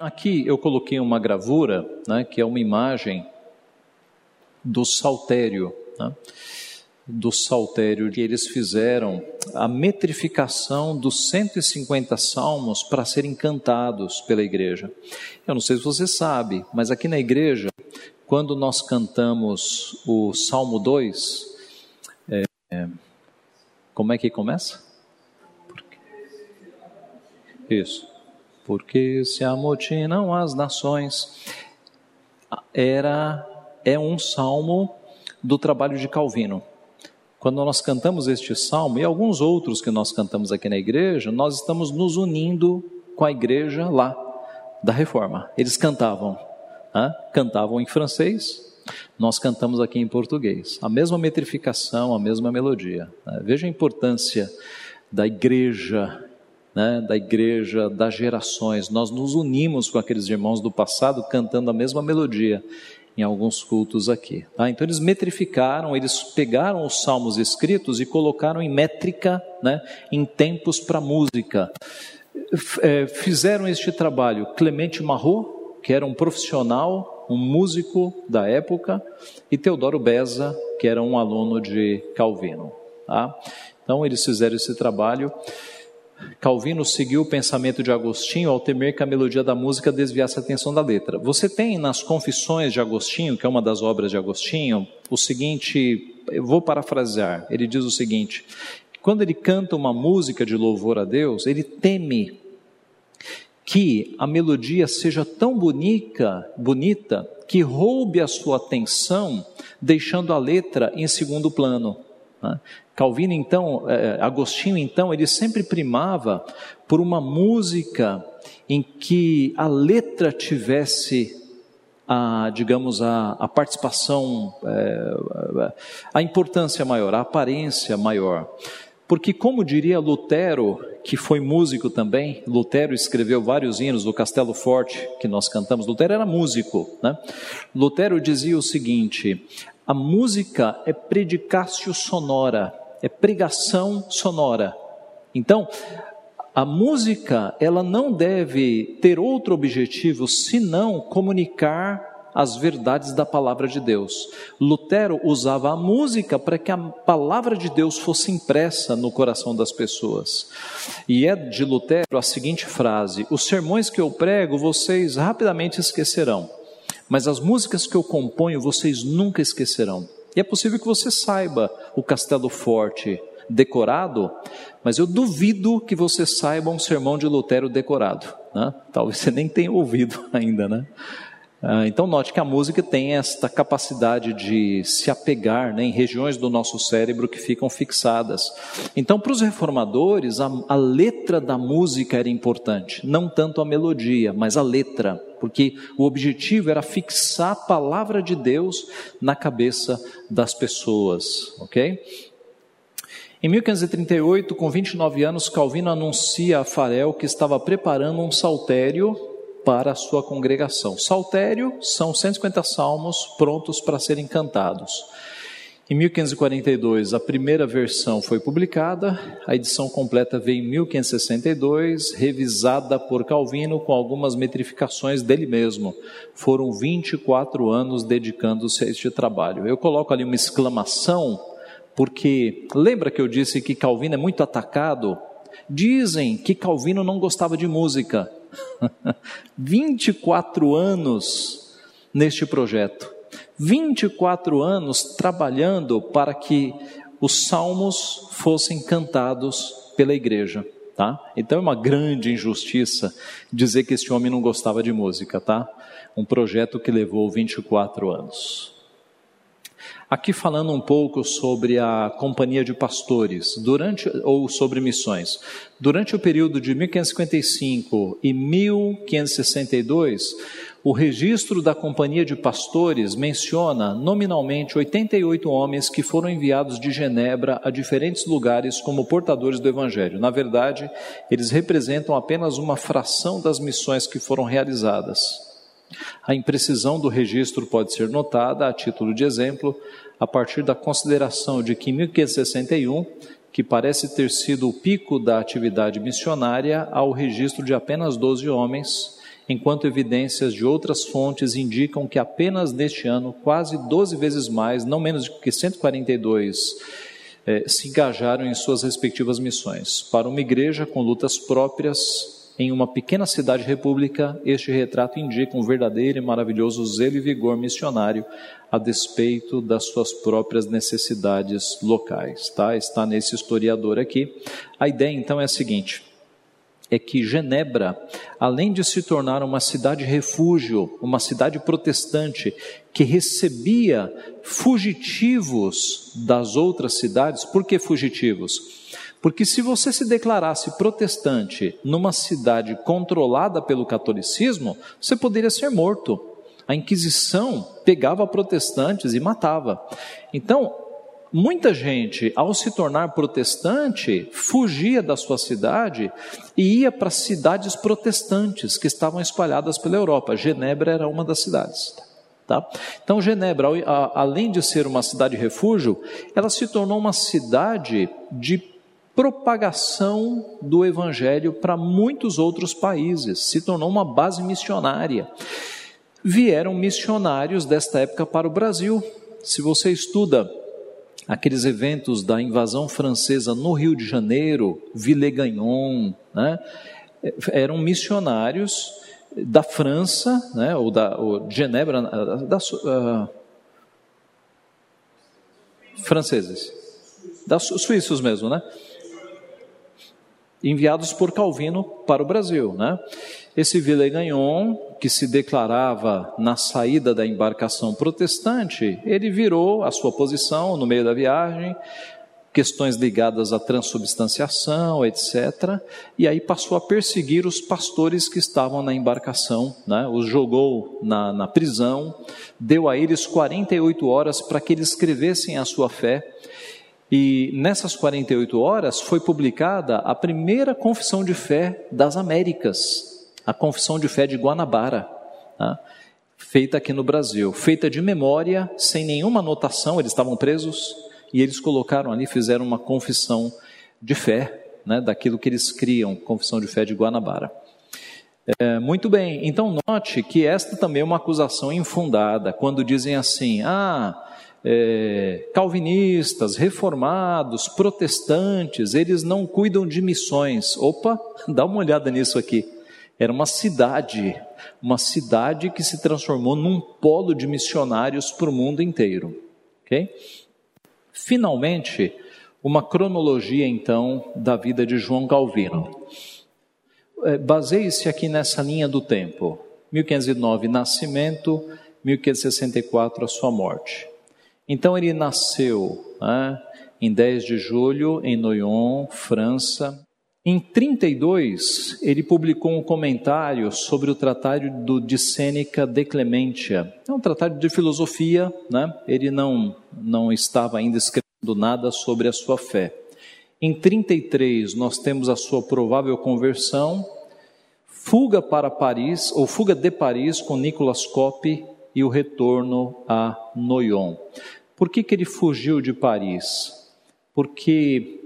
Aqui eu coloquei uma gravura, né, que é uma imagem do saltério. Né? do saltério que eles fizeram a metrificação dos 150 salmos para serem cantados pela igreja. Eu não sei se você sabe, mas aqui na igreja, quando nós cantamos o Salmo 2, é, como é que começa? Isso. Porque se amotinam as nações. Era é um salmo do trabalho de Calvino. Quando nós cantamos este salmo e alguns outros que nós cantamos aqui na igreja, nós estamos nos unindo com a igreja lá da reforma. Eles cantavam, né? cantavam em francês, nós cantamos aqui em português. A mesma metrificação, a mesma melodia. Né? Veja a importância da igreja, né? da igreja, das gerações. Nós nos unimos com aqueles irmãos do passado cantando a mesma melodia em alguns cultos aqui. Tá? Então eles metrificaram, eles pegaram os salmos escritos e colocaram em métrica, né, em tempos para música. É, fizeram este trabalho Clemente Marot, que era um profissional, um músico da época, e Teodoro Beza, que era um aluno de Calvino. Tá? Então eles fizeram esse trabalho. Calvino seguiu o pensamento de Agostinho ao temer que a melodia da música desviasse a atenção da letra. Você tem nas Confissões de Agostinho, que é uma das obras de Agostinho, o seguinte, eu vou parafrasear. Ele diz o seguinte: quando ele canta uma música de louvor a Deus, ele teme que a melodia seja tão bonita, bonita que roube a sua atenção, deixando a letra em segundo plano. Né? Calvino, então, é, Agostinho, então, ele sempre primava por uma música em que a letra tivesse a, digamos, a, a participação, é, a importância maior, a aparência maior. Porque, como diria Lutero, que foi músico também, Lutero escreveu vários hinos do Castelo Forte que nós cantamos. Lutero era músico, né? Lutero dizia o seguinte: a música é predicatio sonora, é pregação sonora. Então, a música, ela não deve ter outro objetivo senão comunicar as verdades da palavra de Deus. Lutero usava a música para que a palavra de Deus fosse impressa no coração das pessoas. E é de Lutero a seguinte frase: Os sermões que eu prego vocês rapidamente esquecerão mas as músicas que eu componho vocês nunca esquecerão. E é possível que você saiba o Castelo Forte decorado, mas eu duvido que você saiba um sermão de Lutero decorado. Né? Talvez você nem tenha ouvido (laughs) ainda, né? Ah, então, note que a música tem esta capacidade de se apegar né, em regiões do nosso cérebro que ficam fixadas. Então, para os reformadores, a, a letra da música era importante, não tanto a melodia, mas a letra, porque o objetivo era fixar a palavra de Deus na cabeça das pessoas, ok? Em 1538, com 29 anos, Calvino anuncia a Farel que estava preparando um saltério para a sua congregação. Saltério são 150 salmos prontos para serem cantados. Em 1542, a primeira versão foi publicada, a edição completa veio em 1562, revisada por Calvino com algumas metrificações dele mesmo. Foram 24 anos dedicando-se a este trabalho. Eu coloco ali uma exclamação, porque lembra que eu disse que Calvino é muito atacado? Dizem que Calvino não gostava de música. (laughs) 24 anos neste projeto. 24 anos trabalhando para que os salmos fossem cantados pela igreja, tá? Então é uma grande injustiça dizer que este homem não gostava de música, tá? Um projeto que levou 24 anos. Aqui falando um pouco sobre a companhia de pastores, durante ou sobre missões. Durante o período de 1555 e 1562, o registro da companhia de pastores menciona nominalmente 88 homens que foram enviados de Genebra a diferentes lugares como portadores do evangelho. Na verdade, eles representam apenas uma fração das missões que foram realizadas. A imprecisão do registro pode ser notada, a título de exemplo, a partir da consideração de que em 1561, que parece ter sido o pico da atividade missionária, há o registro de apenas 12 homens, enquanto evidências de outras fontes indicam que apenas neste ano, quase 12 vezes mais, não menos que 142, eh, se engajaram em suas respectivas missões. Para uma igreja com lutas próprias, em uma pequena cidade república, este retrato indica um verdadeiro e maravilhoso zelo e vigor missionário a despeito das suas próprias necessidades locais, tá? Está nesse historiador aqui. A ideia então é a seguinte: é que Genebra, além de se tornar uma cidade refúgio, uma cidade protestante que recebia fugitivos das outras cidades, por que fugitivos? Porque se você se declarasse protestante numa cidade controlada pelo catolicismo, você poderia ser morto. A Inquisição pegava protestantes e matava. Então, muita gente, ao se tornar protestante, fugia da sua cidade e ia para cidades protestantes que estavam espalhadas pela Europa. Genebra era uma das cidades. Tá? Então, Genebra, além de ser uma cidade refúgio, ela se tornou uma cidade de propagação do evangelho para muitos outros países, se tornou uma base missionária. Vieram missionários desta época para o Brasil. Se você estuda aqueles eventos da invasão francesa no Rio de Janeiro, Villegagnon, né, eram missionários da França, né, ou da ou Genebra, da, uh, franceses, da suíços mesmo, né? Enviados por Calvino para o Brasil. Né? Esse Villegagnon, que se declarava na saída da embarcação protestante, ele virou a sua posição no meio da viagem, questões ligadas à transubstanciação, etc. E aí passou a perseguir os pastores que estavam na embarcação, né? os jogou na, na prisão, deu a eles 48 horas para que eles escrevessem a sua fé e nessas 48 horas foi publicada a primeira confissão de fé das Américas, a confissão de fé de Guanabara, tá? feita aqui no Brasil, feita de memória, sem nenhuma anotação, eles estavam presos e eles colocaram ali, fizeram uma confissão de fé, né, daquilo que eles criam, confissão de fé de Guanabara. É, muito bem, então note que esta também é uma acusação infundada, quando dizem assim, ah, é, calvinistas, reformados, protestantes, eles não cuidam de missões. Opa, (laughs) dá uma olhada nisso aqui. Era uma cidade, uma cidade que se transformou num polo de missionários para o mundo inteiro. Ok? Finalmente, uma cronologia então da vida de João Calvino. É, Baseie-se aqui nessa linha do tempo: 1509, nascimento, 1564, a sua morte. Então ele nasceu né, em 10 de julho em Noyon, França. Em 32, ele publicou um comentário sobre o tratado do, de Sêneca de Clementia. É um tratado de filosofia, né? ele não, não estava ainda escrevendo nada sobre a sua fé. Em 33, nós temos a sua provável conversão, fuga para Paris, ou fuga de Paris com Nicolas Coppi e o retorno a Noyon. Por que, que ele fugiu de Paris? Porque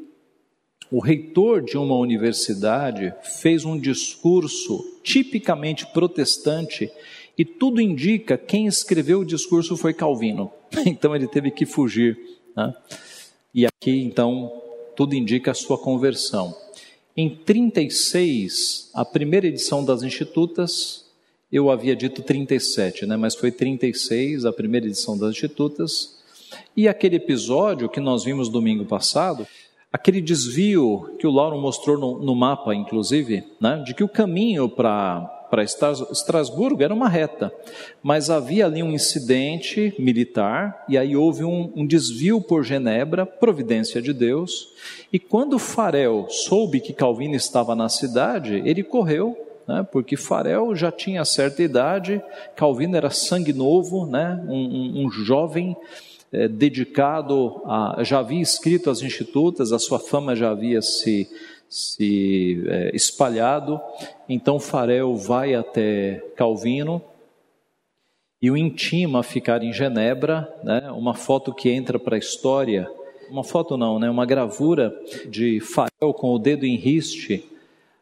o reitor de uma universidade fez um discurso tipicamente protestante e tudo indica quem escreveu o discurso foi Calvino. (laughs) Então ele teve que fugir. Né? E aqui então tudo indica a sua conversão. Em 36, a primeira edição das Institutas, eu havia dito 37, né? mas foi 36, a primeira edição das Institutas. E aquele episódio que nós vimos domingo passado, aquele desvio que o Lauro mostrou no, no mapa, inclusive, né? de que o caminho para para Estrasburgo era uma reta, mas havia ali um incidente militar e aí houve um, um, desvio por Genebra, providência de Deus. E quando Farel soube que Calvino estava na cidade, ele correu, né, porque Farel já tinha certa idade, Calvino era sangue novo, né, um, um, um jovem é, dedicado a, já havia escrito as institutas, a sua fama já havia se se é, espalhado. Então Farel vai até Calvino e o intima a ficar em Genebra, né? uma foto que entra para a história, uma foto não, né? uma gravura de Farel com o dedo em riste,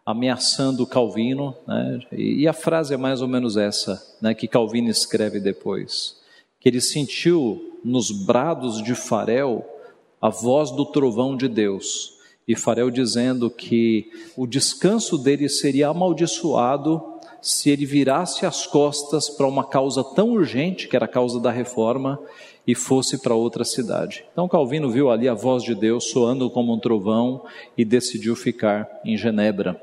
ameaçando Calvino, né? e a frase é mais ou menos essa, né? que Calvino escreve depois, que ele sentiu nos brados de Farel a voz do trovão de Deus, e Farel dizendo que o descanso dele seria amaldiçoado se ele virasse as costas para uma causa tão urgente, que era a causa da reforma, e fosse para outra cidade. Então Calvino viu ali a voz de Deus soando como um trovão e decidiu ficar em Genebra.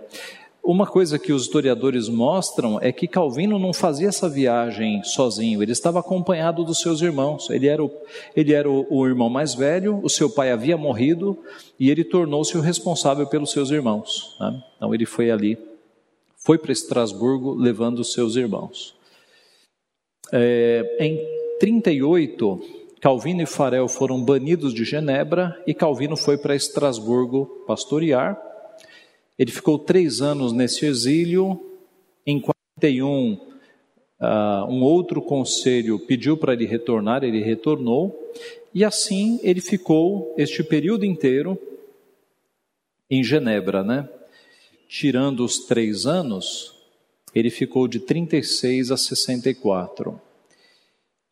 Uma coisa que os historiadores mostram é que Calvino não fazia essa viagem sozinho, ele estava acompanhado dos seus irmãos. Ele era o, ele era o, o irmão mais velho, o seu pai havia morrido e ele tornou-se o responsável pelos seus irmãos. Né? Então ele foi ali, foi para Estrasburgo levando os seus irmãos. É, em 38, Calvino e Farel foram banidos de Genebra e Calvino foi para Estrasburgo pastorear. Ele ficou três anos nesse exílio. Em 41, uh, ah, um outro conselho pediu para ele retornar, ele retornou. E assim ele ficou este período inteiro em Genebra, né? Tirando os três anos, ele ficou de 36 a 64.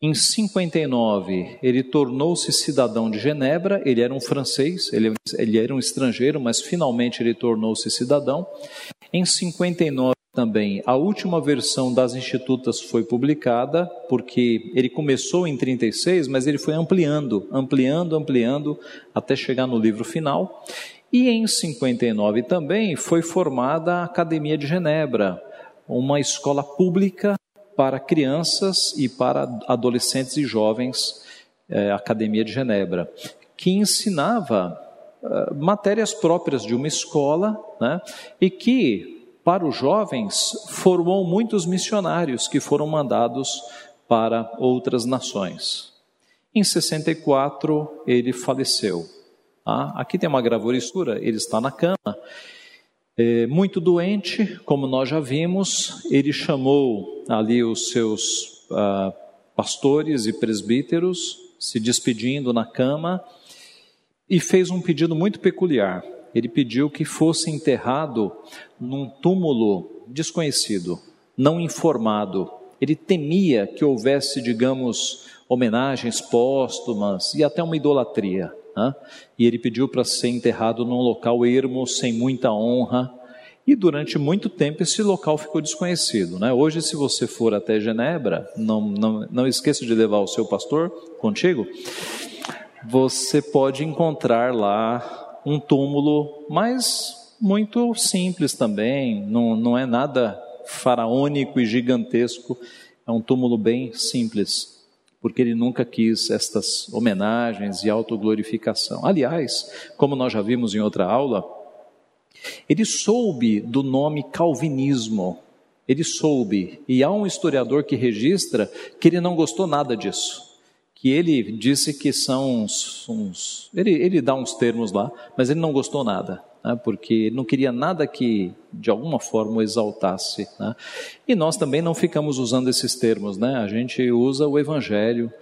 Em 59, ele tornou-se cidadão de Genebra, ele era um francês, ele, ele era um estrangeiro, mas finalmente ele tornou-se cidadão. Em 59 também, a última versão das Institutas foi publicada, porque ele começou em 36, mas ele foi ampliando, ampliando, ampliando, até chegar no livro final. E em 59 também foi formada a Academia de Genebra, uma escola pública para crianças e para adolescentes e jovens, é, Academia de Genebra, que ensinava uh, matérias próprias de uma escola, né, e que, para os jovens, formou muitos missionários que foram mandados para outras nações. Em 64, ele faleceu. Ah, aqui tem uma gravura escura, ele está na cama é, muito doente, como nós já vimos, ele chamou ali os seus ah, pastores e presbíteros, se despedindo na cama, e fez um pedido muito peculiar. Ele pediu que fosse enterrado num túmulo desconhecido, não informado. Ele temia que houvesse, digamos, homenagens póstumas e até uma idolatria. Né? E ele pediu para ser enterrado num local ermo, sem muita honra. E durante muito tempo esse local ficou desconhecido. Né? Hoje, se você for até Genebra, não, não, não esqueça de levar o seu pastor contigo, você pode encontrar lá um túmulo, mas muito simples também, não, não é nada faraônico e gigantesco, é um túmulo bem simples porque ele nunca quis estas homenagens e autoglorificação. Aliás, como nós já vimos em outra aula, ele soube do nome calvinismo. Ele soube, e há um historiador que registra que ele não gostou nada disso, que ele disse que são uns. uns ele, ele dá uns termos lá, mas ele não gostou nada, né, porque não queria nada que de alguma forma o exaltasse. Né, e nós também não ficamos usando esses termos, né, a gente usa o Evangelho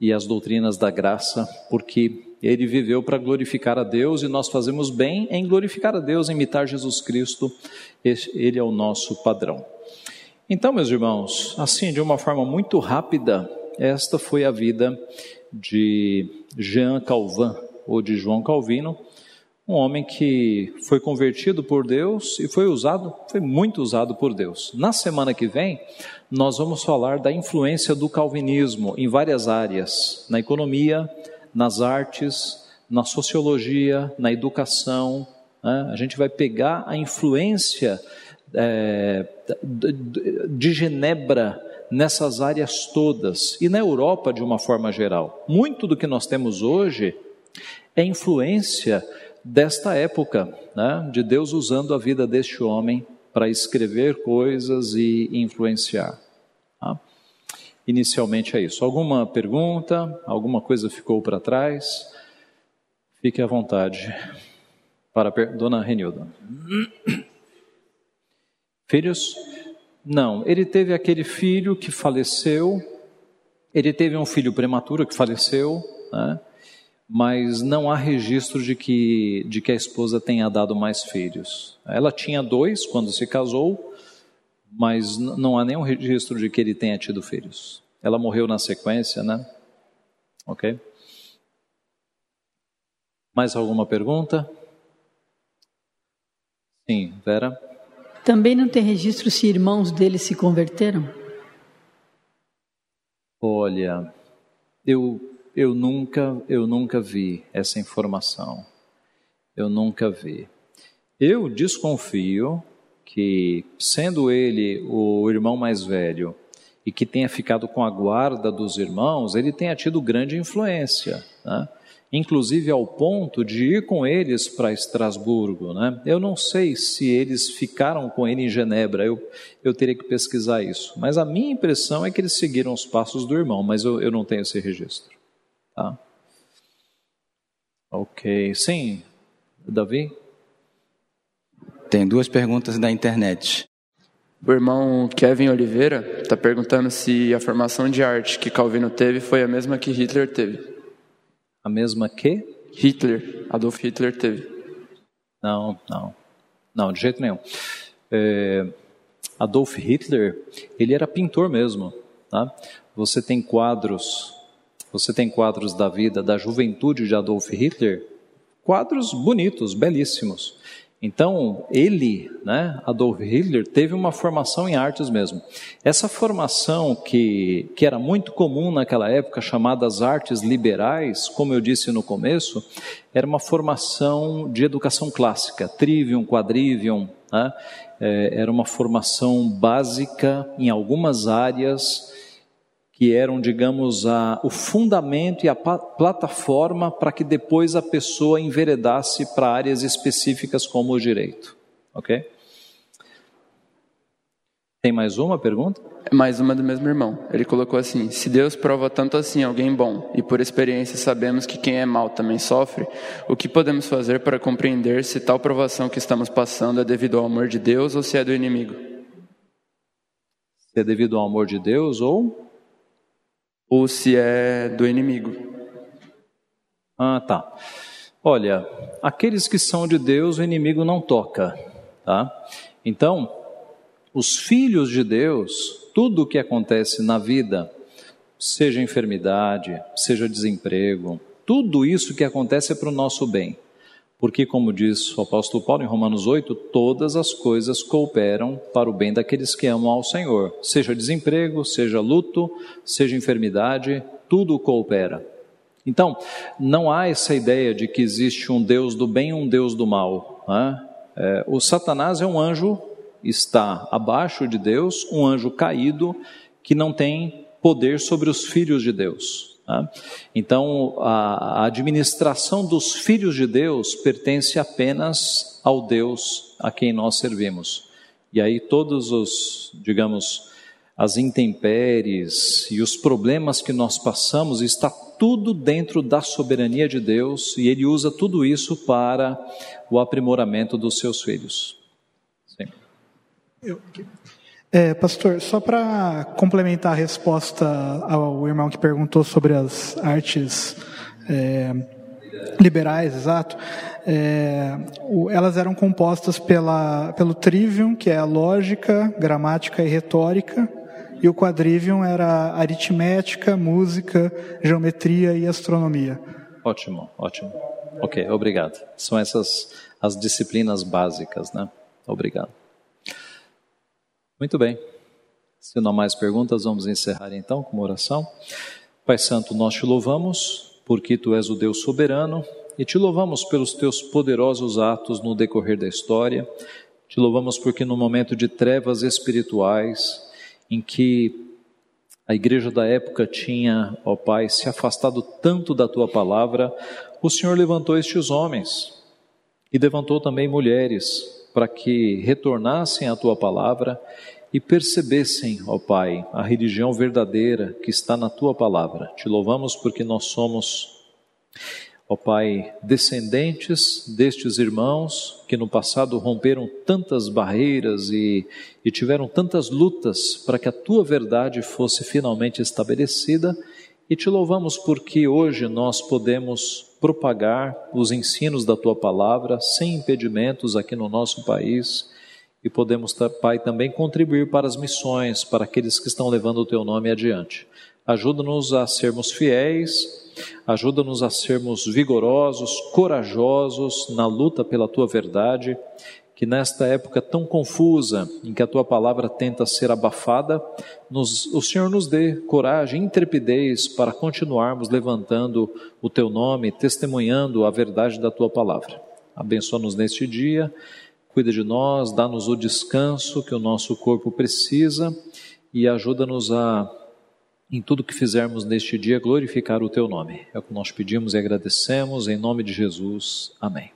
e as doutrinas da graça, porque ele viveu para glorificar a Deus e nós fazemos bem em glorificar a Deus, imitar Jesus Cristo, ele é o nosso padrão. Então, meus irmãos, assim, de uma forma muito rápida, esta foi a vida de Jean Calvin, ou de João Calvino, um homem que foi convertido por Deus e foi usado, foi muito usado por Deus. Na semana que vem, nós vamos falar da influência do calvinismo em várias áreas, na economia, nas artes, na sociologia, na educação. Né? A gente vai pegar a influência é, de Genebra nessas áreas todas e na Europa de uma forma geral. Muito do que nós temos hoje é influência desta época, né, de Deus usando a vida deste homem para escrever coisas e influenciar. Tá? Inicialmente é isso. Alguma pergunta? Alguma coisa ficou para trás? Fique à vontade. Para. Dona Renilda. (coughs) Filhos? Não, ele teve aquele filho que faleceu, ele teve um filho prematuro que faleceu, né? Mas não há registro de que, de que a esposa tenha dado mais filhos. Ela tinha dois quando se casou, mas não há nenhum registro de que ele tenha tido filhos. Ela morreu na sequência, né? Ok? Mais alguma pergunta? Sim, Vera? Também não tem registro se irmãos dele se converteram? Olha, eu, eu, nunca, eu nunca vi essa informação. Eu nunca vi. Eu desconfio que, sendo ele o irmão mais velho e que tenha ficado com a guarda dos irmãos, ele tenha tido grande influência. Né? inclusive ao ponto de ir com eles para Estrasburgo. Né? Eu não sei se eles ficaram com ele em Genebra, eu, eu teria que pesquisar isso. Mas a minha impressão é que eles seguiram os passos do irmão, mas eu, eu não tenho esse registro. Tá? Ok, sim, Davi? Tem duas perguntas da internet. O irmão Kevin Oliveira está perguntando se a formação de arte que Calvino teve foi a mesma que Hitler teve. A mesma que? Hitler, Adolf Hitler teve. Não, não, não, de jeito nenhum. É, Adolf Hitler, ele era pintor mesmo, tá? Você tem quadros, você tem quadros da vida, da juventude de Adolf Hitler, quadros bonitos, belíssimos. Então, ele, né, Adolf Hitler, teve uma formação em artes mesmo. Essa formação que, que era muito comum naquela época, chamadas artes liberais, como eu disse no começo, era uma formação de educação clássica, trivium, quadrivium, né? é, era uma formação básica em algumas áreas que eram, digamos, a, o fundamento e a plataforma para que depois a pessoa enveredasse para áreas específicas como o direito. Ok? Tem mais uma pergunta? Mais uma do mesmo irmão. Ele colocou assim: Se Deus prova tanto assim alguém bom, e por experiência sabemos que quem é mal também sofre, o que podemos fazer para compreender se tal provação que estamos passando é devido ao amor de Deus ou se é do inimigo? Se é devido ao amor de Deus ou ou se é do inimigo. Ah, tá. Olha, aqueles que são de Deus, o inimigo não toca, tá? Então, os filhos de Deus, tudo o que acontece na vida, seja enfermidade, seja desemprego, tudo isso que acontece é para o nosso bem. Porque, como diz o apóstolo Paulo em Romanos 8, todas as coisas cooperam para o bem daqueles que amam ao Senhor. Seja desemprego, seja luto, seja enfermidade, tudo coopera. Então, não há essa ideia de que existe um Deus do bem e um Deus do mal. Né? É, o Satanás é um anjo, está abaixo de Deus, um anjo caído que não tem poder sobre os filhos de Deus. Tá? Então, a administração dos filhos de Deus pertence apenas ao Deus a quem nós servimos. E aí, todos os, digamos, as intempéries e os problemas que nós passamos, está tudo dentro da soberania de Deus e Ele usa tudo isso para o aprimoramento dos seus filhos. Sim. Eu, é, pastor, só para complementar a resposta ao irmão que perguntou sobre as artes é, liberais, exato, é, o, elas eram compostas pela, pelo trivium, que é a lógica, gramática e retórica, e o quadrivium era aritmética, música, geometria e astronomia. Ótimo, ótimo. Ok, obrigado. São essas as disciplinas básicas, né? Obrigado. Muito bem. Se não há mais perguntas, vamos encerrar então com uma oração. Pai Santo, nós te louvamos porque tu és o Deus soberano e te louvamos pelos teus poderosos atos no decorrer da história. Te louvamos porque no momento de trevas espirituais, em que a igreja da época tinha, ó Pai, se afastado tanto da tua palavra, o Senhor levantou estes homens e levantou também mulheres para que retornassem à tua palavra e percebessem, ó Pai, a religião verdadeira que está na tua palavra. Te louvamos porque nós somos ó Pai, descendentes destes irmãos que no passado romperam tantas barreiras e, e tiveram tantas lutas para que a tua verdade fosse finalmente estabelecida, e te louvamos porque hoje nós podemos propagar os ensinos da tua palavra sem impedimentos aqui no nosso país e podemos, Pai, também contribuir para as missões, para aqueles que estão levando o teu nome adiante. Ajuda-nos a sermos fiéis Ajuda-nos a sermos vigorosos, corajosos na luta pela tua verdade, que nesta época tão confusa, em que a tua palavra tenta ser abafada, nos, o Senhor nos dê coragem, intrepidez para continuarmos levantando o teu nome, testemunhando a verdade da tua palavra. Abençoa-nos neste dia, cuida de nós, dá-nos o descanso que o nosso corpo precisa e ajuda-nos a em tudo que fizermos neste dia glorificar o teu nome. É o que nós pedimos e agradecemos em nome de Jesus. Amém.